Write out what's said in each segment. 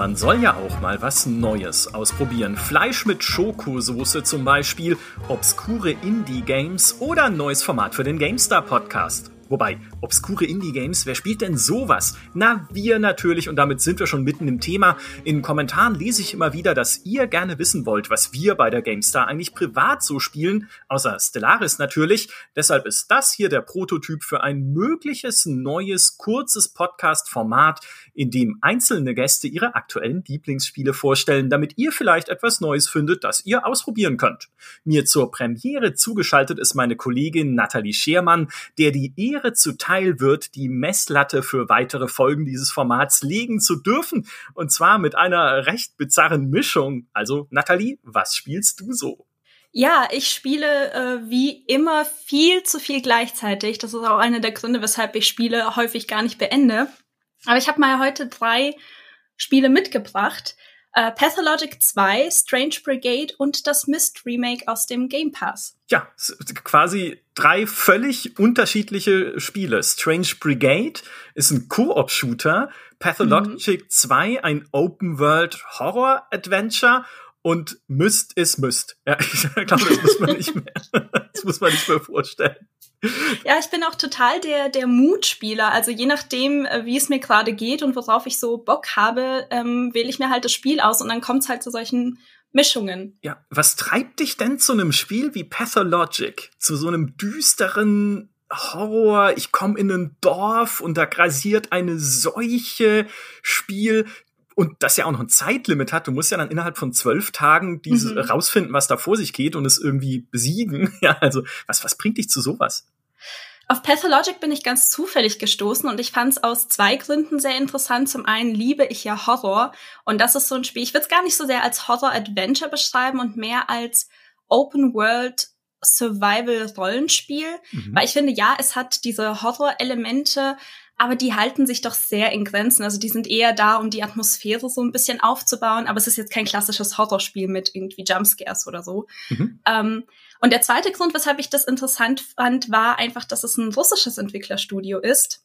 Man soll ja auch mal was Neues ausprobieren. Fleisch mit Schokosoße zum Beispiel, obskure Indie-Games oder ein neues Format für den GameStar Podcast. Wobei, obskure Indie-Games, wer spielt denn sowas? Na, wir natürlich und damit sind wir schon mitten im Thema. In Kommentaren lese ich immer wieder, dass ihr gerne wissen wollt, was wir bei der GameStar eigentlich privat so spielen, außer Stellaris natürlich. Deshalb ist das hier der Prototyp für ein mögliches neues, kurzes Podcast-Format, in dem einzelne Gäste ihre aktuellen Lieblingsspiele vorstellen, damit ihr vielleicht etwas Neues findet, das ihr ausprobieren könnt. Mir zur Premiere zugeschaltet ist meine Kollegin Nathalie Schermann, der die Premiere zuteil wird, die Messlatte für weitere Folgen dieses Formats legen zu dürfen. Und zwar mit einer recht bizarren Mischung. Also, Nathalie, was spielst du so? Ja, ich spiele äh, wie immer viel zu viel gleichzeitig. Das ist auch einer der Gründe, weshalb ich Spiele häufig gar nicht beende. Aber ich habe mal heute drei Spiele mitgebracht. Äh, Pathologic 2, Strange Brigade und das Mist Remake aus dem Game Pass. Ja, quasi drei völlig unterschiedliche Spiele. Strange Brigade ist ein Co-op-Shooter, Pathologic mhm. 2 ein Open-World-Horror-Adventure und Myst ist Myst. Ja, ich glaube, das muss man nicht mehr, das muss man nicht mehr vorstellen. Ja, ich bin auch total der, der Mutspieler. Also je nachdem, äh, wie es mir gerade geht und worauf ich so Bock habe, ähm, wähle ich mir halt das Spiel aus und dann kommt es halt zu solchen Mischungen. Ja, was treibt dich denn zu einem Spiel wie Pathologic? Zu so einem düsteren Horror, ich komme in ein Dorf und da grasiert eine Seuche Spiel, und das ja auch noch ein Zeitlimit hat. Du musst ja dann innerhalb von zwölf Tagen diese mhm. rausfinden, was da vor sich geht und es irgendwie besiegen. Ja, also was, was bringt dich zu sowas? Auf Pathologic bin ich ganz zufällig gestoßen und ich fand es aus zwei Gründen sehr interessant. Zum einen liebe ich ja Horror und das ist so ein Spiel, ich würde es gar nicht so sehr als Horror-Adventure beschreiben und mehr als Open-World Survival-Rollenspiel, mhm. weil ich finde, ja, es hat diese Horror-Elemente, aber die halten sich doch sehr in Grenzen. Also die sind eher da, um die Atmosphäre so ein bisschen aufzubauen, aber es ist jetzt kein klassisches Horrorspiel mit irgendwie Jumpscares oder so. Mhm. Ähm, und der zweite Grund, weshalb ich das interessant fand, war einfach, dass es ein russisches Entwicklerstudio ist.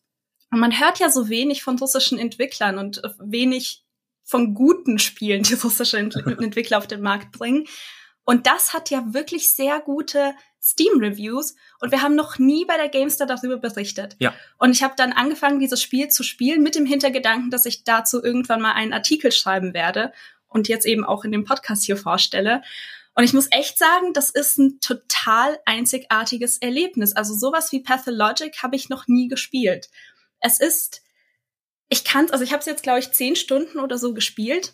Und man hört ja so wenig von russischen Entwicklern und wenig von guten Spielen, die russische Entwickler auf den Markt bringen. Und das hat ja wirklich sehr gute Steam-Reviews und wir haben noch nie bei der GameStar darüber berichtet. Ja. Und ich habe dann angefangen, dieses Spiel zu spielen mit dem Hintergedanken, dass ich dazu irgendwann mal einen Artikel schreiben werde und jetzt eben auch in dem Podcast hier vorstelle. Und ich muss echt sagen, das ist ein total einzigartiges Erlebnis. Also sowas wie Pathologic habe ich noch nie gespielt. Es ist, ich kann, also ich habe es jetzt glaube ich zehn Stunden oder so gespielt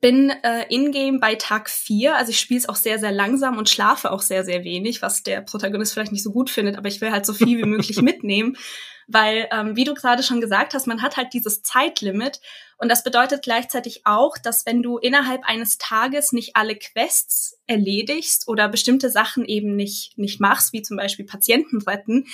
bin äh, in-game bei Tag 4, also ich spiele es auch sehr, sehr langsam und schlafe auch sehr, sehr wenig, was der Protagonist vielleicht nicht so gut findet, aber ich will halt so viel wie möglich mitnehmen, weil, ähm, wie du gerade schon gesagt hast, man hat halt dieses Zeitlimit und das bedeutet gleichzeitig auch, dass wenn du innerhalb eines Tages nicht alle Quests erledigst oder bestimmte Sachen eben nicht, nicht machst, wie zum Beispiel Patienten retten,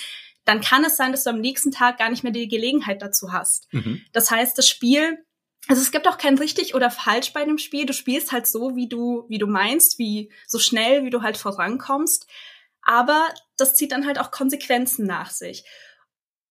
dann kann es sein, dass du am nächsten Tag gar nicht mehr die Gelegenheit dazu hast. Mhm. Das heißt, das Spiel also es gibt auch kein richtig oder falsch bei dem Spiel. Du spielst halt so, wie du, wie du meinst, wie so schnell, wie du halt vorankommst. Aber das zieht dann halt auch Konsequenzen nach sich.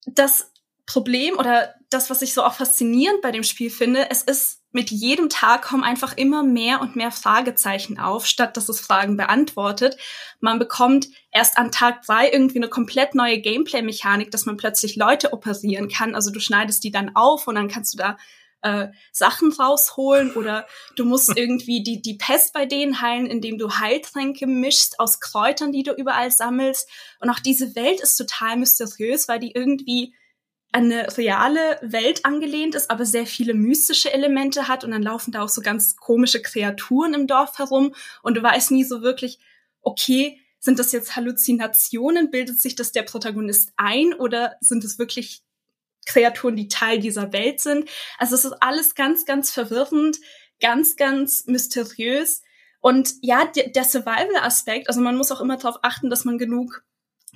Das Problem oder das, was ich so auch faszinierend bei dem Spiel finde, es ist mit jedem Tag kommen einfach immer mehr und mehr Fragezeichen auf, statt dass es Fragen beantwortet. Man bekommt erst an Tag drei irgendwie eine komplett neue Gameplay-Mechanik, dass man plötzlich Leute operieren kann. Also du schneidest die dann auf und dann kannst du da äh, Sachen rausholen oder du musst irgendwie die, die Pest bei denen heilen, indem du Heiltränke mischst aus Kräutern, die du überall sammelst. Und auch diese Welt ist total mysteriös, weil die irgendwie eine reale Welt angelehnt ist, aber sehr viele mystische Elemente hat und dann laufen da auch so ganz komische Kreaturen im Dorf herum und du weißt nie so wirklich, okay, sind das jetzt Halluzinationen? Bildet sich das der Protagonist ein oder sind es wirklich Kreaturen, die Teil dieser Welt sind. Also es ist alles ganz, ganz verwirrend, ganz, ganz mysteriös. Und ja, der Survival-Aspekt, also man muss auch immer darauf achten, dass man genug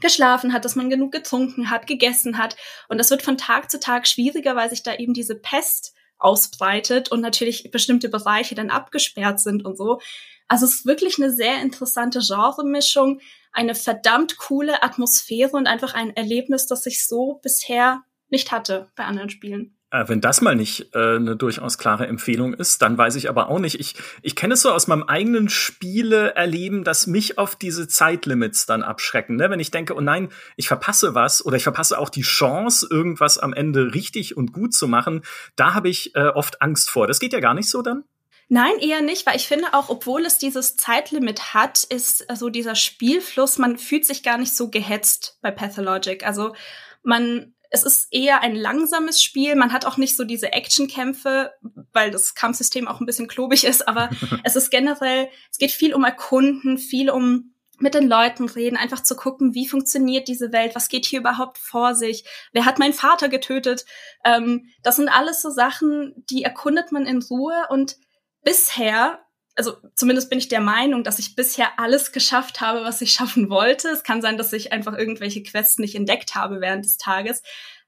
geschlafen hat, dass man genug getrunken hat, gegessen hat. Und das wird von Tag zu Tag schwieriger, weil sich da eben diese Pest ausbreitet und natürlich bestimmte Bereiche dann abgesperrt sind und so. Also es ist wirklich eine sehr interessante Genremischung, eine verdammt coole Atmosphäre und einfach ein Erlebnis, das ich so bisher nicht hatte bei anderen Spielen. Äh, wenn das mal nicht äh, eine durchaus klare Empfehlung ist, dann weiß ich aber auch nicht. Ich, ich kenne es so aus meinem eigenen Spiele erleben, dass mich auf diese Zeitlimits dann abschrecken. Ne? Wenn ich denke, oh nein, ich verpasse was oder ich verpasse auch die Chance, irgendwas am Ende richtig und gut zu machen, da habe ich äh, oft Angst vor. Das geht ja gar nicht so dann? Nein, eher nicht, weil ich finde auch, obwohl es dieses Zeitlimit hat, ist also dieser Spielfluss, man fühlt sich gar nicht so gehetzt bei Pathologic. Also man es ist eher ein langsames Spiel. Man hat auch nicht so diese Actionkämpfe, weil das Kampfsystem auch ein bisschen klobig ist, aber es ist generell, es geht viel um Erkunden, viel um mit den Leuten reden, einfach zu gucken, wie funktioniert diese Welt, was geht hier überhaupt vor sich, wer hat meinen Vater getötet. Ähm, das sind alles so Sachen, die erkundet man in Ruhe und bisher also zumindest bin ich der Meinung, dass ich bisher alles geschafft habe, was ich schaffen wollte. Es kann sein, dass ich einfach irgendwelche Quests nicht entdeckt habe während des Tages.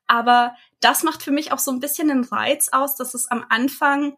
Aber das macht für mich auch so ein bisschen den Reiz aus, dass es am Anfang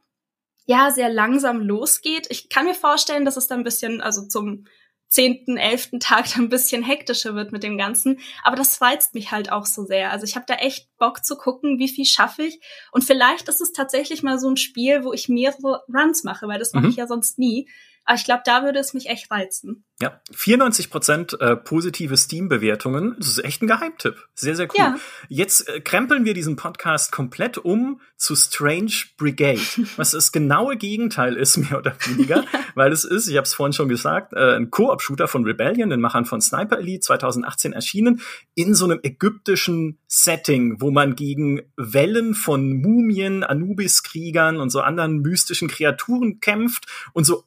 ja sehr langsam losgeht. Ich kann mir vorstellen, dass es dann ein bisschen, also zum zehnten, elften Tag dann ein bisschen hektischer wird mit dem Ganzen. Aber das reizt mich halt auch so sehr. Also ich habe da echt Bock zu gucken, wie viel schaffe ich. Und vielleicht ist es tatsächlich mal so ein Spiel, wo ich mehrere Runs mache, weil das mache mhm. ich ja sonst nie. Aber ich glaube, da würde es mich echt reizen. Ja, 94 Prozent äh, positive Steam-Bewertungen. Das ist echt ein Geheimtipp. Sehr, sehr cool. Ja. Jetzt äh, krempeln wir diesen Podcast komplett um zu Strange Brigade, was das genaue Gegenteil ist, mehr oder weniger, weil es ist, ich habe es vorhin schon gesagt, äh, ein Koop-Shooter von Rebellion, den Machern von Sniper Elite, 2018 erschienen, in so einem ägyptischen Setting, wo man gegen Wellen von Mumien, Anubis-Kriegern und so anderen mystischen Kreaturen kämpft und so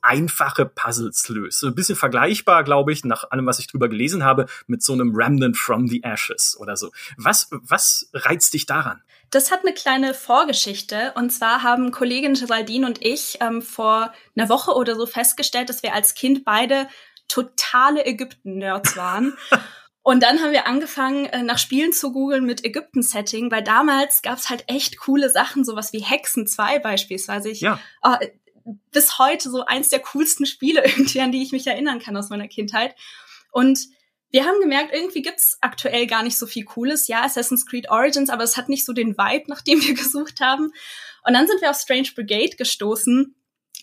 einfache Puzzles löst. So ein bisschen vergleichbar glaube ich, nach allem, was ich drüber gelesen habe, mit so einem Remnant from the Ashes oder so. Was, was reizt dich daran? Das hat eine kleine Vorgeschichte. Und zwar haben Kollegin Geraldine und ich ähm, vor einer Woche oder so festgestellt, dass wir als Kind beide totale Ägypten-Nerds waren. Und dann haben wir angefangen, äh, nach Spielen zu googeln mit Ägypten-Setting, weil damals gab es halt echt coole Sachen, sowas wie Hexen 2 beispielsweise. Ich, ja. äh, bis heute so eins der coolsten Spiele irgendwie, an die ich mich erinnern kann aus meiner Kindheit. Und wir haben gemerkt, irgendwie gibt's aktuell gar nicht so viel Cooles. Ja, Assassin's Creed Origins, aber es hat nicht so den Vibe, nach dem wir gesucht haben. Und dann sind wir auf Strange Brigade gestoßen.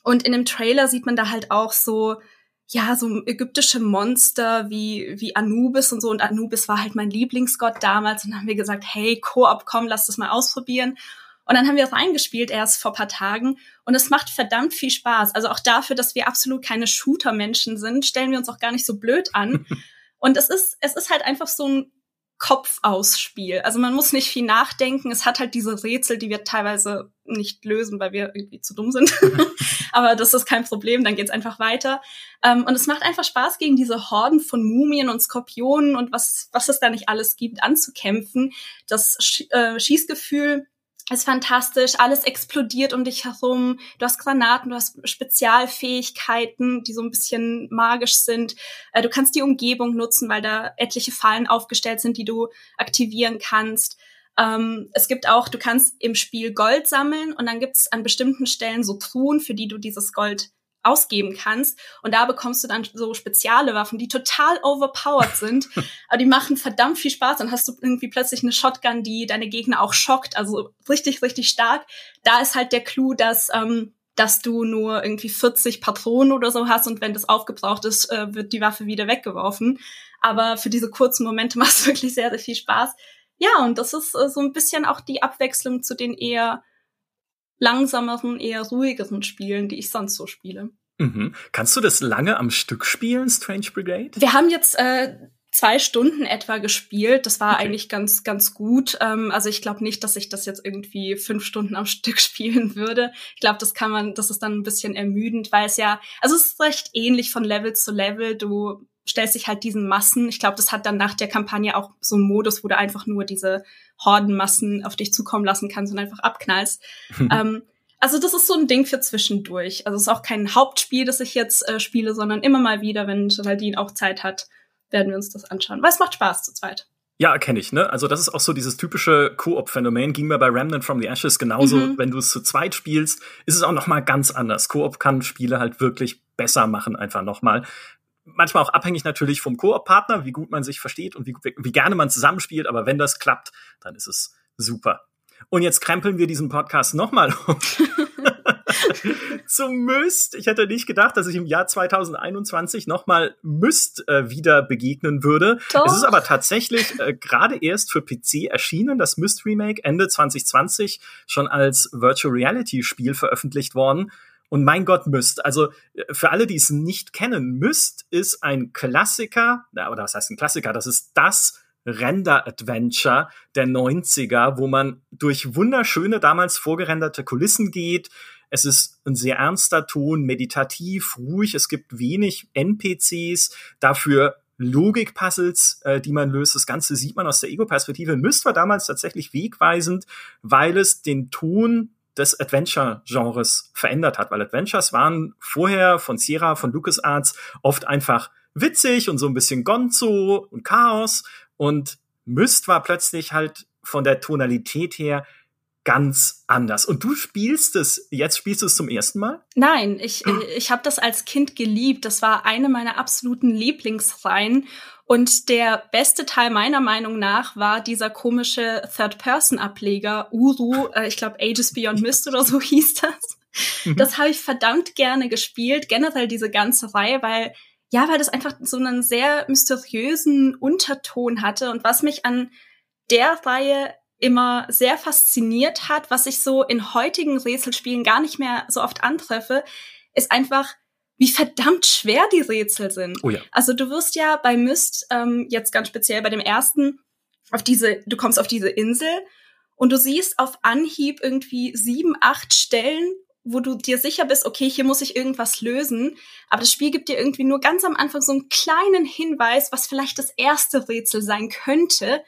Und in dem Trailer sieht man da halt auch so, ja, so ägyptische Monster wie, wie Anubis und so. Und Anubis war halt mein Lieblingsgott damals. Und dann haben wir gesagt, hey, Koop, komm, lass das mal ausprobieren. Und dann haben wir reingespielt erst vor paar Tagen und es macht verdammt viel Spaß. Also auch dafür, dass wir absolut keine Shooter-Menschen sind, stellen wir uns auch gar nicht so blöd an. und es ist, es ist halt einfach so ein Kopf-aus-Spiel. Also man muss nicht viel nachdenken. Es hat halt diese Rätsel, die wir teilweise nicht lösen, weil wir irgendwie zu dumm sind. Aber das ist kein Problem, dann geht's einfach weiter. Ähm, und es macht einfach Spaß, gegen diese Horden von Mumien und Skorpionen und was, was es da nicht alles gibt, anzukämpfen. Das Sch äh, Schießgefühl ist fantastisch, alles explodiert um dich herum. Du hast Granaten, du hast Spezialfähigkeiten, die so ein bisschen magisch sind. Äh, du kannst die Umgebung nutzen, weil da etliche Fallen aufgestellt sind, die du aktivieren kannst. Ähm, es gibt auch, du kannst im Spiel Gold sammeln und dann gibt es an bestimmten Stellen so Truhen, für die du dieses Gold ausgeben kannst. Und da bekommst du dann so spezielle Waffen, die total overpowered sind, aber die machen verdammt viel Spaß. Dann hast du irgendwie plötzlich eine Shotgun, die deine Gegner auch schockt, also richtig, richtig stark. Da ist halt der Clou, dass ähm, dass du nur irgendwie 40 Patronen oder so hast und wenn das aufgebraucht ist, äh, wird die Waffe wieder weggeworfen. Aber für diese kurzen Momente macht es wirklich sehr, sehr viel Spaß. Ja, und das ist äh, so ein bisschen auch die Abwechslung zu den eher langsameren, eher ruhigeren Spielen, die ich sonst so spiele. Mhm. Kannst du das lange am Stück spielen, Strange Brigade? Wir haben jetzt äh, zwei Stunden etwa gespielt. Das war okay. eigentlich ganz, ganz gut. Ähm, also ich glaube nicht, dass ich das jetzt irgendwie fünf Stunden am Stück spielen würde. Ich glaube, das kann man, das ist dann ein bisschen ermüdend, weil es ja, also es ist recht ähnlich von Level zu Level. Du stellst dich halt diesen Massen. Ich glaube, das hat dann nach der Kampagne auch so einen Modus, wo du einfach nur diese Hordenmassen auf dich zukommen lassen kannst und einfach abknallst. ähm, also das ist so ein Ding für zwischendurch. Also es ist auch kein Hauptspiel, das ich jetzt äh, spiele, sondern immer mal wieder, wenn Geraldine auch Zeit hat, werden wir uns das anschauen. Weil es macht Spaß zu zweit. Ja, kenne ich, ne? Also das ist auch so dieses typische Koop-Phänomen. Ging mir bei Remnant from the Ashes genauso. Mhm. Wenn du es zu zweit spielst, ist es auch noch mal ganz anders. Koop kann Spiele halt wirklich besser machen, einfach noch mal manchmal auch abhängig natürlich vom Koop-Partner, wie gut man sich versteht und wie, wie gerne man zusammenspielt. Aber wenn das klappt, dann ist es super. Und jetzt krempeln wir diesen Podcast nochmal um. Zum Myst. Ich hätte nicht gedacht, dass ich im Jahr 2021 nochmal Myst äh, wieder begegnen würde. Doch. Es ist aber tatsächlich äh, gerade erst für PC erschienen, das Myst Remake Ende 2020 schon als Virtual Reality Spiel veröffentlicht worden. Und mein Gott, Myst. Also äh, für alle, die es nicht kennen, Myst ist ein Klassiker, oder was heißt ein Klassiker? Das ist das Render-Adventure der 90er, wo man durch wunderschöne, damals vorgerenderte Kulissen geht. Es ist ein sehr ernster Ton, meditativ, ruhig. Es gibt wenig NPCs, dafür Logik-Puzzles, äh, die man löst. Das Ganze sieht man aus der Ego-Perspektive. Myst war damals tatsächlich wegweisend, weil es den Ton des Adventure-Genres verändert hat, weil Adventures waren vorher von Sierra, von LucasArts oft einfach witzig und so ein bisschen Gonzo und Chaos und Myst war plötzlich halt von der Tonalität her ganz anders. Und du spielst es, jetzt spielst du es zum ersten Mal? Nein, ich, ich habe das als Kind geliebt. Das war eine meiner absoluten Lieblingsreihen. Und der beste Teil meiner Meinung nach war dieser komische Third-Person-Ableger, Uru, äh, ich glaube Ages Beyond Mist oder so hieß das. Mhm. Das habe ich verdammt gerne gespielt, generell diese ganze Reihe, weil ja, weil das einfach so einen sehr mysteriösen Unterton hatte und was mich an der Reihe immer sehr fasziniert hat, was ich so in heutigen Rätselspielen gar nicht mehr so oft antreffe, ist einfach, wie verdammt schwer die Rätsel sind. Oh ja. Also du wirst ja bei Myst, ähm, jetzt ganz speziell bei dem ersten, auf diese, du kommst auf diese Insel und du siehst auf Anhieb irgendwie sieben, acht Stellen, wo du dir sicher bist, okay, hier muss ich irgendwas lösen. Aber das Spiel gibt dir irgendwie nur ganz am Anfang so einen kleinen Hinweis, was vielleicht das erste Rätsel sein könnte.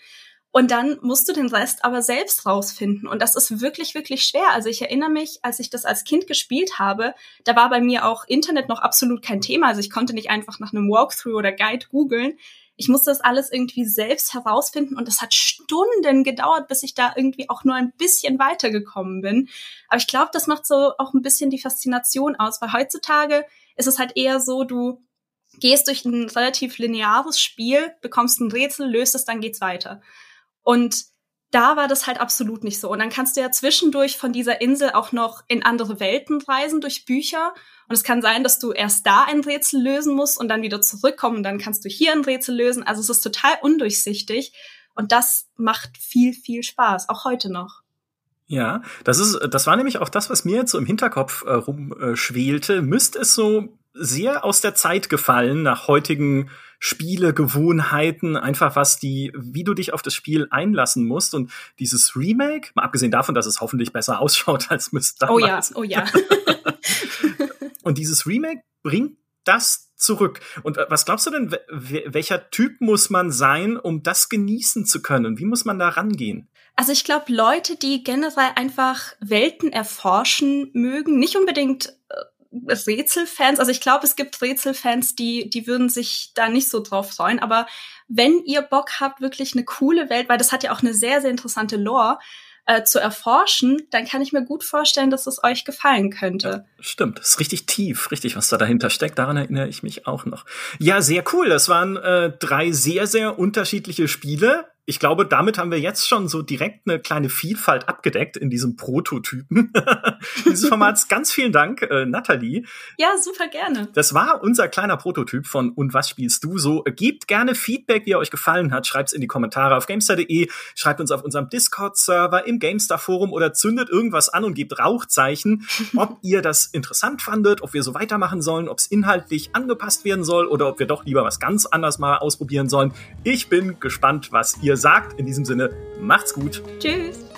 Und dann musst du den Rest aber selbst rausfinden. Und das ist wirklich, wirklich schwer. Also ich erinnere mich, als ich das als Kind gespielt habe, da war bei mir auch Internet noch absolut kein Thema. Also ich konnte nicht einfach nach einem Walkthrough oder Guide googeln. Ich musste das alles irgendwie selbst herausfinden und es hat Stunden gedauert, bis ich da irgendwie auch nur ein bisschen weitergekommen bin. Aber ich glaube, das macht so auch ein bisschen die Faszination aus, weil heutzutage ist es halt eher so, du gehst durch ein relativ lineares Spiel, bekommst ein Rätsel, löst es, dann geht's weiter. Und da war das halt absolut nicht so. Und dann kannst du ja zwischendurch von dieser Insel auch noch in andere Welten reisen durch Bücher. Und es kann sein, dass du erst da ein Rätsel lösen musst und dann wieder zurückkommen und dann kannst du hier ein Rätsel lösen. Also es ist total undurchsichtig. Und das macht viel, viel Spaß, auch heute noch. Ja, das ist, das war nämlich auch das, was mir jetzt so im Hinterkopf äh, rumschwelte. Müsste es so sehr aus der Zeit gefallen nach heutigen Spielegewohnheiten, einfach was die, wie du dich auf das Spiel einlassen musst. Und dieses Remake, mal abgesehen davon, dass es hoffentlich besser ausschaut als Mist damals. Oh ja, oh ja. und dieses Remake bringt das zurück. Und äh, was glaubst du denn, welcher Typ muss man sein, um das genießen zu können? Wie muss man da rangehen? Also ich glaube, Leute, die generell einfach Welten erforschen mögen, nicht unbedingt äh, Rätselfans, also ich glaube, es gibt Rätselfans, die, die würden sich da nicht so drauf freuen, aber wenn ihr Bock habt, wirklich eine coole Welt, weil das hat ja auch eine sehr, sehr interessante Lore, äh, zu erforschen, dann kann ich mir gut vorstellen, dass es euch gefallen könnte. Ja, stimmt, das ist richtig tief, richtig, was da dahinter steckt. Daran erinnere ich mich auch noch. Ja, sehr cool. Das waren äh, drei sehr, sehr unterschiedliche Spiele ich glaube, damit haben wir jetzt schon so direkt eine kleine Vielfalt abgedeckt in diesem Prototypen dieses Formats. Ganz vielen Dank, äh, Nathalie. Ja, super gerne. Das war unser kleiner Prototyp von Und was spielst du so? Gebt gerne Feedback, wie er euch gefallen hat. Schreibt's in die Kommentare auf gamestar.de, schreibt uns auf unserem Discord-Server, im Gamestar-Forum oder zündet irgendwas an und gebt Rauchzeichen, ob ihr das interessant fandet, ob wir so weitermachen sollen, ob es inhaltlich angepasst werden soll oder ob wir doch lieber was ganz anderes mal ausprobieren sollen. Ich bin gespannt, was ihr ihr sagt. In diesem Sinne, macht's gut. Tschüss.